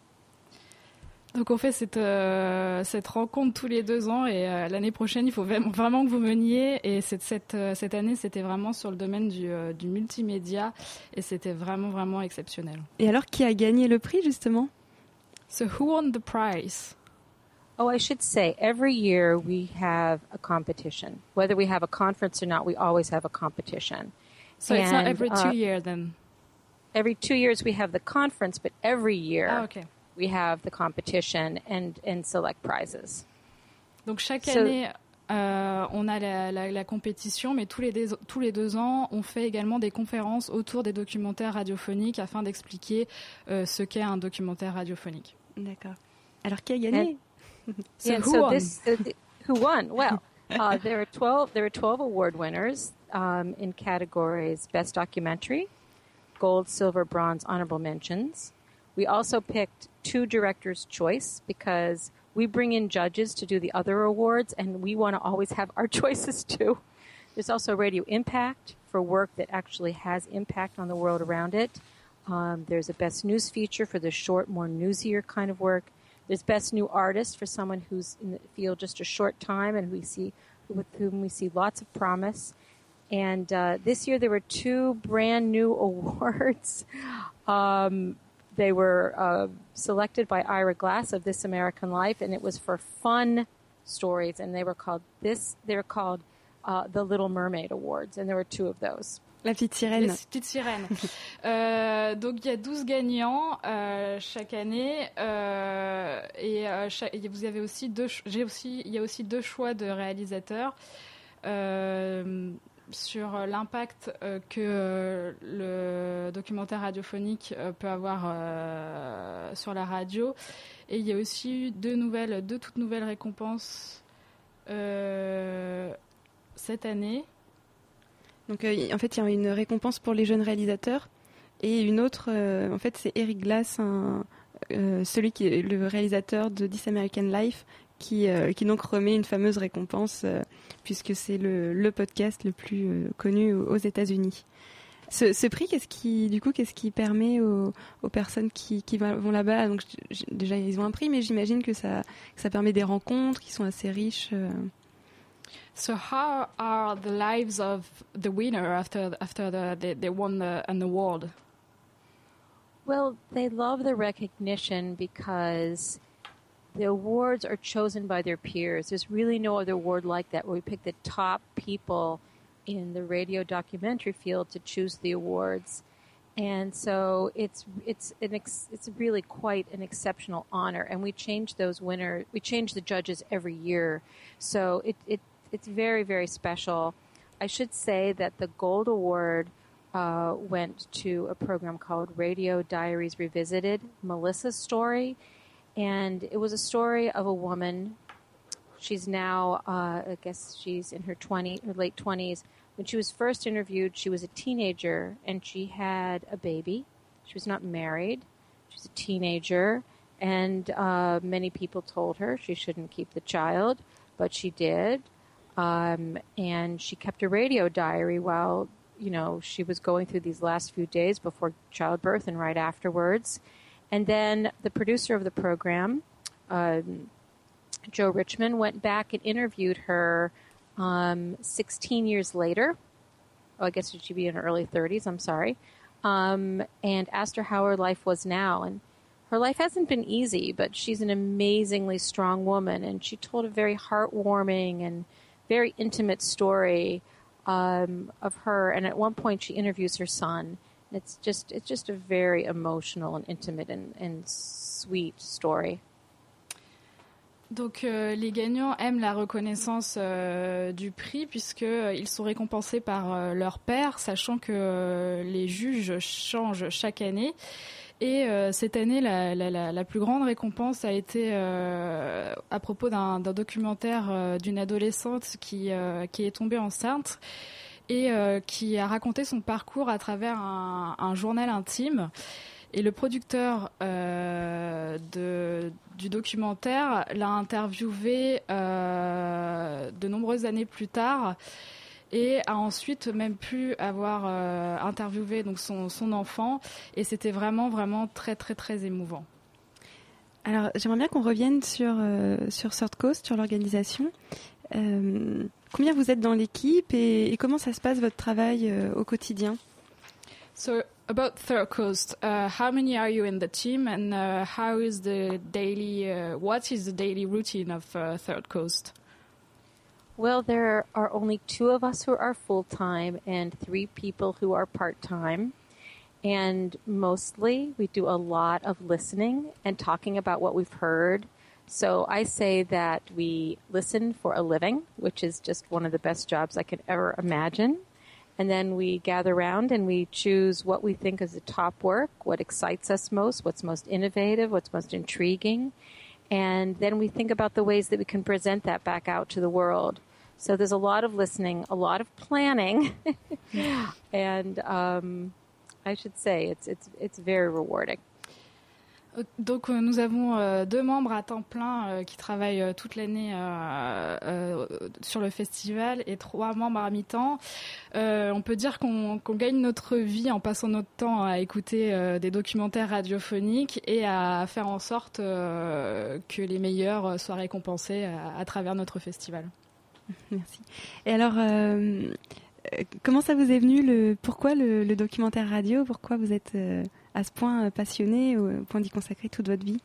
Donc on fait cette, euh, cette rencontre tous les deux ans et euh, l'année prochaine il faut vraiment que vous meniez et cette, cette, euh, cette année c'était vraiment sur le domaine du, euh, du multimédia et c'était vraiment vraiment exceptionnel. Et alors qui a gagné le prix justement So who won the prize Oh, I should say, every year we have a competition. Whether we have a conference or not, we always have a competition. So and, it's not every two uh, years then? every two years we have the conference, but every year Ah, ok. we have the competition and, and select prizes. Donc chaque So- année, euh, on a la, la- la compétition, mais tous les, deux, tous les deux ans, on fait également des conférences autour des documentaires radiophoniques afin d'expliquer euh, ce qu'est un documentaire radiophonique. D'accord. Alors qui a gagné *laughs* So and who so won? this, uh, who won? Well, *laughs* uh, there are twelve. There are twelve award winners um, in categories: best documentary, gold, silver, bronze, honorable mentions. We also picked two directors' choice because we bring in judges to do the other awards, and we want to always have our *laughs* choices too. There's also Radio Impact for work that actually has impact on the world around it. Um, there's a best news feature for the short, more newsier kind of work. There's best new artist for someone who's in the field just a short time and we see with whom we see lots of promise. And uh, this year there were two brand new *laughs* awards. Um, they were uh, selected by Ira Glass of This American Life, and it was for fun stories. And they were called this. They were called uh, the Little Mermaid Awards, and there were two of those. La petite sirène. *laughs* Euh, donc il y a 12 gagnants euh, chaque année euh, et vous avez aussi deux j'ai aussi il y a aussi deux choix de réalisateurs sur l'impact que le documentaire radiophonique peut avoir sur la radio. Et il y a aussi eu deux nouvelles deux toutes nouvelles récompenses cette année Donc euh, en fait, il y a une récompense pour les jeunes réalisateurs et une autre, euh, en fait, c'est Eric Glass, euh, celui qui est le réalisateur de This American Life, qui, qui donc remet une fameuse récompense puisque c'est le, le podcast le plus connu aux, États-Unis. Ce, prix, qu'est-ce qui, du coup, qu'est-ce qui permet aux, aux personnes qui, qui vont là-bas? Donc déjà, ils ont un prix, mais j'imagine que ça, que ça permet des rencontres qui sont assez riches. So how are the lives of the winner after after the, they, they won the, an award? Well, they love the recognition because the awards are chosen by their peers. There's really no other award like that where we pick the top people in the radio documentary field to choose the awards. And so it's it's an ex, it's really quite an exceptional honor, and we change those winners. We change the judges every year, so it, it it's very very special. I should say that the gold award uh, went to a program called Radio Diaries Revisited, Melissa's story, and it was a story of a woman. She's now, uh, I guess, she's in her 20, her late twenties. When she was first interviewed, she was a teenager and she had a baby. She was not married. She was a teenager, and uh, many people told her she shouldn't keep the child, but she did. Um, and she kept a radio diary while you know she was going through these last few days before childbirth and right afterwards. And then the producer of the program, um, Joe Richmond, went back and interviewed her um, 16 years later. Oh, I guess she'd be in her early 30s. I'm sorry. Um, and asked her how her life was now. And her life hasn't been easy, but she's an amazingly strong woman. And she told a very heartwarming and very intimate story um, of her. And at one point, she interviews her son. It's just it's just a very emotional and intimate and, and sweet story. Donc euh, les gagnants aiment la reconnaissance euh, du prix puisqu'ils sont récompensés par euh, leur père, sachant que euh, les juges changent chaque année. Et euh, cette année, la, plus grande récompense a été euh, à propos d'un documentaire euh, d'une adolescente qui, est tombée enceinte et qui a raconté son parcours à travers un, journal intime. Et le producteur du documentaire l'a interviewé de nombreuses années plus tard et a ensuite même pu avoir euh, interviewé donc son, son enfant et c'était vraiment vraiment très très très émouvant. Alors, j'aimerais bien qu'on revienne sur, euh, sur Third Coast, sur l'organisation. Euh, combien vous êtes dans l'équipe et, et comment ça se passe votre travail euh, au quotidien? So about Third Coast, uh, how many are you in the team, and uh, how is the daily? Uh, what is the daily routine of uh, Third Coast? Well, there are only two of us who are full time and three people who are part time. And mostly we do a lot of listening and talking about what we've heard. So I say that we listen for a living, which is just one of the best jobs I could ever imagine. And then we gather around and we choose what we think is the top work, what excites us most, what's most innovative, what's most intriguing. And then we think about the ways that we can present that back out to the world. So there's a lot of listening, a lot of planning, *laughs* and um, I should say it's it's it's very rewarding. Donc euh, nous avons euh, deux membres à temps plein euh, qui travaillent toute l'année sur le festival et trois membres à mi-temps. on peut dire qu'on gagne notre vie en passant notre temps à écouter des documentaires radiophoniques et à faire en sorte que les meilleurs soient récompensés à, travers notre festival. *laughs* Merci. Et alors, comment ça vous est venu le pourquoi le documentaire radio? Pourquoi vous êtes à ce point passionné, au point d'y consacrer toute votre vie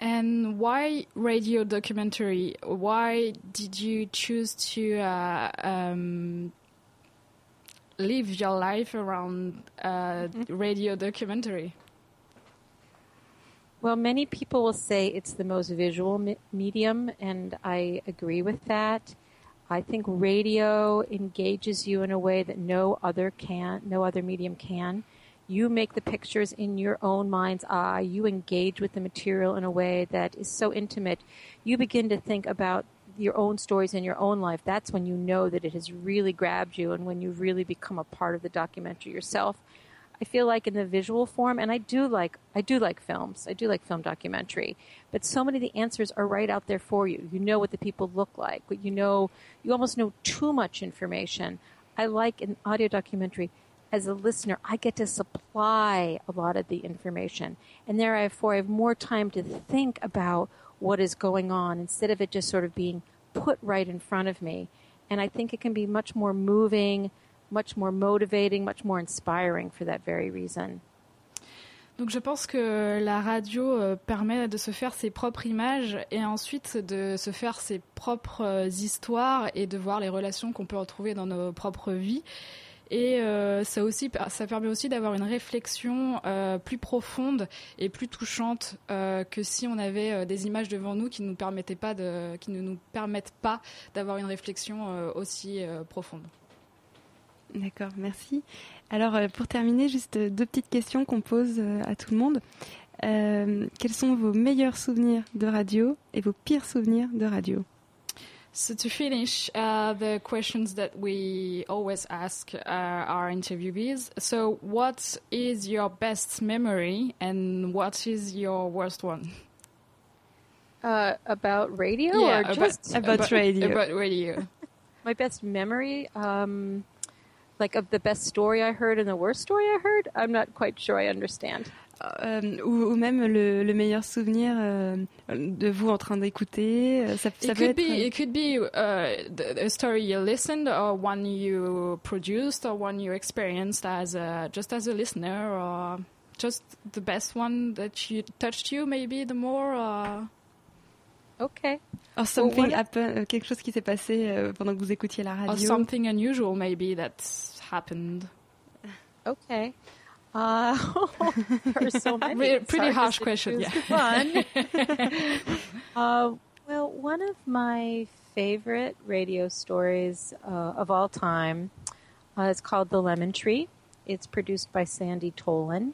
And why radio documentary? Why did you choose to uh, um, live your life around uh, radio documentary? Well, many people will say it's the most visual me- medium, and I agree with that. I think radio engages you in a way that no other can, no other medium can. You make the pictures in your own mind's eye. You engage with the material in a way that is so intimate. You begin to think about your own stories in your own life. That's when you know that it has really grabbed you and when you really become a part of the documentary yourself. I feel like in the visual form, and I do like I do like films. I do like film documentary, but so many of the answers are right out there for you. You know what the people look like. You know you almost know too much information. I like an audio documentary as a listener, I get to supply a lot of the information. And therefore, I have more time to think about what is going on instead of it just sort of being put right in front of me. And I think it can be much more moving, much more motivating, much more inspiring for that very reason. Donc je pense que la radio euh, permet de se faire ses propres images et ensuite de se faire ses propres euh, histoires et de voir les relations qu'on peut retrouver dans nos propres vies. Et euh, ça, aussi, ça permet aussi d'avoir une réflexion euh, plus profonde et plus touchante euh, que si on avait des images devant nous qui, nous permettaient pas de, qui ne nous permettent pas d'avoir une réflexion aussi profonde. D'accord, merci. Alors pour terminer, juste deux petites questions qu'on pose à tout le monde. quels sont vos meilleurs souvenirs de radio et vos pires souvenirs de radio? So to finish, uh, the questions that we always ask uh, our interviewees. So, what is your best memory, and what is your worst one? Uh, about radio, yeah, or about, just about, about radio? About radio. *laughs* My best memory, um, like of the best story I heard and the worst story I heard. I'm not quite sure I understand. Euh, ou, ou, même le, le meilleur souvenir euh, de vous en train d'écouter. Euh, ça, ça it, could be, it could be uh, a story you listened, or one you produced, or one you experienced as a, just as a listener, or just the best one that you touched you, maybe the more. Or... Okay. Or something well, happened, quelque chose qui s'est passé pendant que vous écoutiez la radio. Or something unusual, maybe that happened. Okay. Uh, *laughs* there's so *laughs* many. Pretty harsh question. Yeah. One. *laughs* uh, well, one of my favorite radio stories uh, of all time uh, is called The Lemon Tree. It's produced by Sandy Tolan.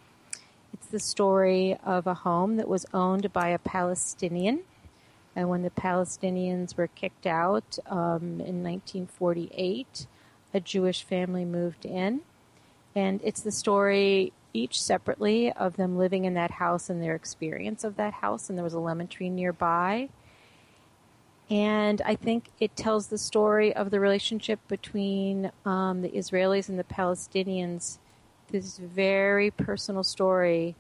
It's the story of a home that was owned by a Palestinian. And when the Palestinians were kicked out um, in 1948, a Jewish family moved in and it's the story each separately of them living in that house and their experience of that house. And there was a lemon tree nearby. And I think it tells the story of the relationship between um, the Israelis and the Palestinians. This very personal story,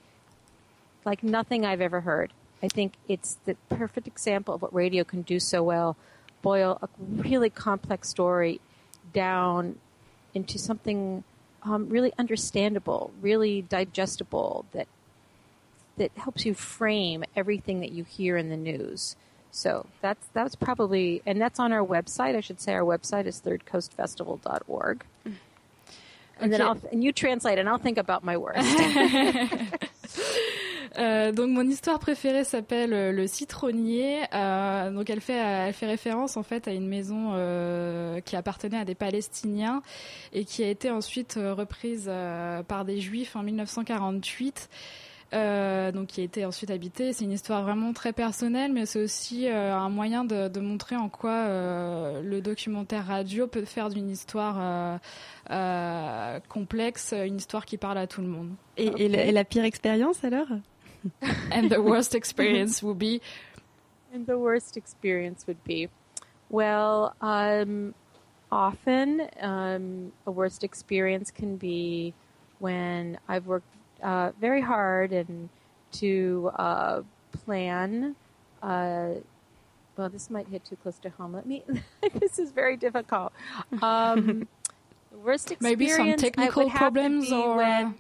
like nothing I've ever heard. I think it's the perfect example of what radio can do so well boil a really complex story down into something um, really understandable, really digestible, that that helps you frame everything that you hear in the news. So that's that's probably, and that's on our website. I should say our website is thirdcoastfestival.org. And then I'll, and you translate, and I'll think about my worst. *laughs* *laughs* Euh, donc mon histoire préférée s'appelle euh, le citronnier. Euh, donc elle fait elle fait référence en fait à une maison euh, qui appartenait à des Palestiniens et qui a été ensuite euh, reprise euh, par des Juifs en 1948. Euh, donc qui a été ensuite habitée. C'est une histoire vraiment très personnelle, mais c'est aussi euh, un moyen de, de, montrer en quoi euh, le documentaire radio peut faire d'une histoire complexe une histoire qui parle à tout le monde. Et, okay. et, la, et la pire expérience alors? *laughs* and the worst experience would be? And the worst experience would be, well, um, often um, a worst experience can be when I've worked uh, very hard and to uh, plan. Uh, well, this might hit too close to home. Let me. *laughs* this is very difficult. Um, worst experience. Maybe some technical problems or. When,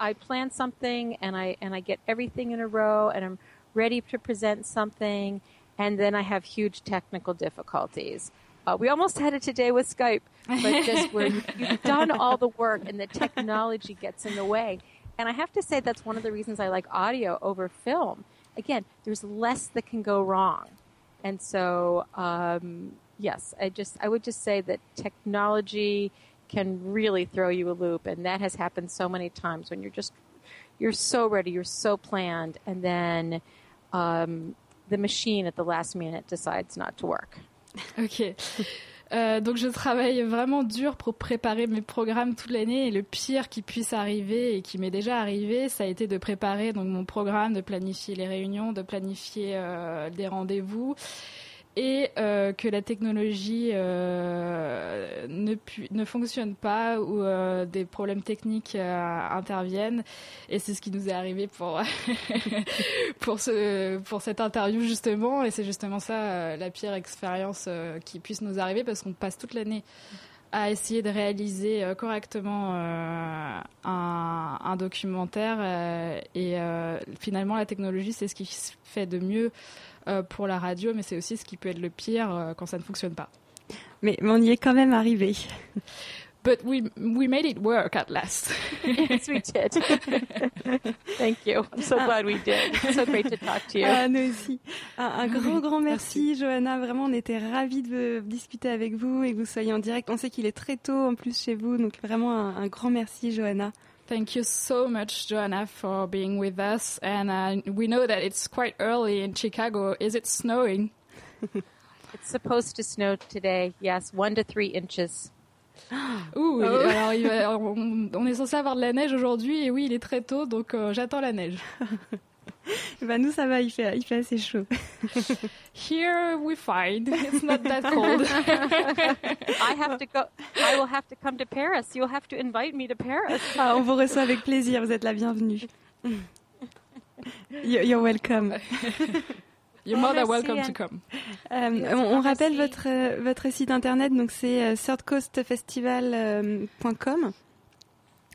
I plan something and I and I get everything in a row and I'm ready to present something and then I have huge technical difficulties. Uh, we almost had it today with Skype, but *laughs* just where you've done all the work and the technology gets in the way. And I have to say that's one of the reasons I like audio over film. Again, there's less that can go wrong, and so um, yes, I just I would just say that technology can really throw you a loop and that has happened so many times when you're just you're so ready you're so planned and then um, the machine at the last minute decides not to work. *laughs* Ok. Euh, donc je travaille vraiment dur pour préparer mes programmes toute l'année et le pire qui puisse arriver et qui m'est déjà arrivé, ça a été de préparer donc mon programme, de planifier les réunions, de planifier euh, des rendez-vous et euh, que la technologie euh, ne, ne fonctionne pas ou euh, des problèmes techniques euh, interviennent. Et c'est ce qui nous est arrivé pour *laughs* pour ce pour cette interview justement. Et c'est justement ça euh, la pire expérience euh, qui puisse nous arriver parce qu'on passe toute l'année à essayer de réaliser correctement un, un, documentaire et finalement la technologie c'est ce qui se fait de mieux euh, pour la radio, mais c'est aussi ce qui peut être le pire euh, quand ça ne fonctionne pas. Mais, mais on y est quand même arrivé. But we we made it work at last. yes, we did. *laughs* Thank you. I'm so glad we did. It's so great to talk to you. Ah, nous aussi. Un, un grand, grand merci, merci, Johanna. Vraiment, on était ravis de discuter avec vous et que vous soyez en direct. On sait qu'il est très tôt en plus chez vous, donc vraiment un, un grand merci, Johanna. Thank you so much, Joanna, for being with us. And uh, we know that it's quite early in Chicago. Is it snowing? *laughs* it's supposed to snow today. Yes, one to three inches. *gasps* Ouh, oh. alors il va, *laughs* on, on, est censé avoir de la neige aujourd'hui et oui, il est très tôt, donc euh, j'attends la neige. *laughs* *laughs* bah nous ça va, il fait, il fait assez chaud. *laughs* Here we find it's not that cold. *laughs* I have to go. I will have to come to Paris. You'll have to invite me to Paris. Ah, on vous reçoit avec plaisir. Vous êtes la bienvenue. You're welcome. You're more than welcome to come. Euh, on, on rappelle votre euh, votre site internet donc c'est euh, thirdcoastfestival.com.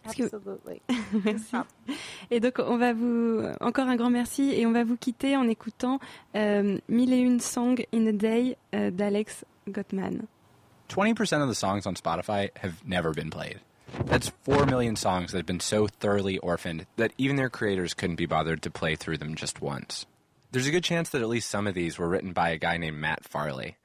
Absolutely. *laughs* merci. Et donc on va vous encore un grand merci et on va vous quitter en écoutant euh, Mille et une songs in a day euh, d'Alex Gottman. 20% of the songs on Spotify have never been played. That's 4 million songs that have been so thoroughly orphaned that even their creators couldn't be bothered to play through them just once. There's a good chance that at least some of these were written by a guy named Matt Farley.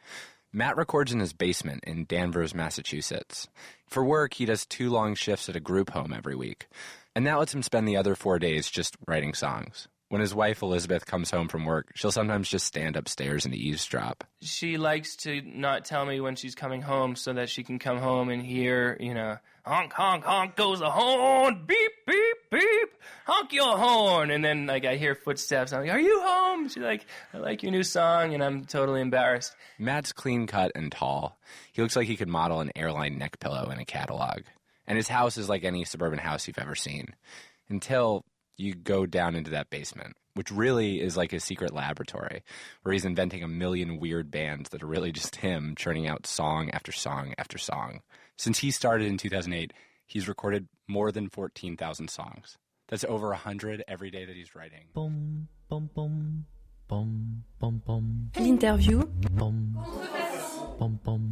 Matt records in his basement in Danvers, Massachusetts. For work, he does two long shifts at a group home every week, and that lets him spend the other four days just writing songs. When his wife Elizabeth comes home from work, she'll sometimes just stand upstairs and eavesdrop. She likes to not tell me when she's coming home so that she can come home and hear, you know, honk, honk, honk goes the horn, beep, beep, beep, honk your horn. And then, like, I hear footsteps. I'm like, are you home? She's like, I like your new song. And I'm totally embarrassed. Matt's clean cut and tall. He looks like he could model an airline neck pillow in a catalog. And his house is like any suburban house you've ever seen. Until you go down into that basement, which really is like his secret laboratory, where he's inventing a million weird bands that are really just him churning out song after song after song. Since he started in 2008, he's recorded more than 14,000 songs. That's over 100 every day that he's writing. Boom, boom, boom. L'interview.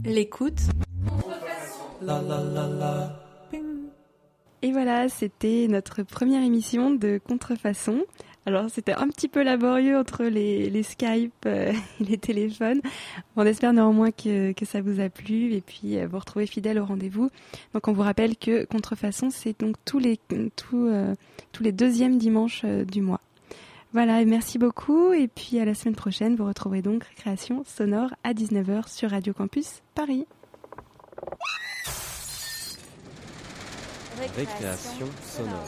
L'écoute. La la la la. Et voilà, c'était notre première émission de Contrefaçon. Alors c'était un petit peu laborieux entre les, les Skype euh, *laughs* et les téléphones. On espère néanmoins que, que ça vous a plu et puis euh, vous retrouvez fidèle au rendez-vous. Donc on vous rappelle que Contrefaçon c'est donc tous les tous, euh, tous les deuxièmes dimanches du mois. Voilà, merci beaucoup et puis à la semaine prochaine. Vous retrouverez donc Récréation sonore à 19h sur Radio Campus Paris. Récréation sonore.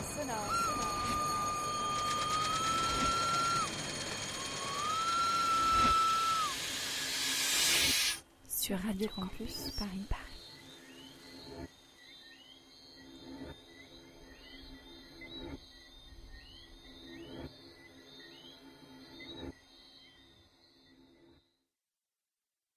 Sur Radio Campus Paris. Paris.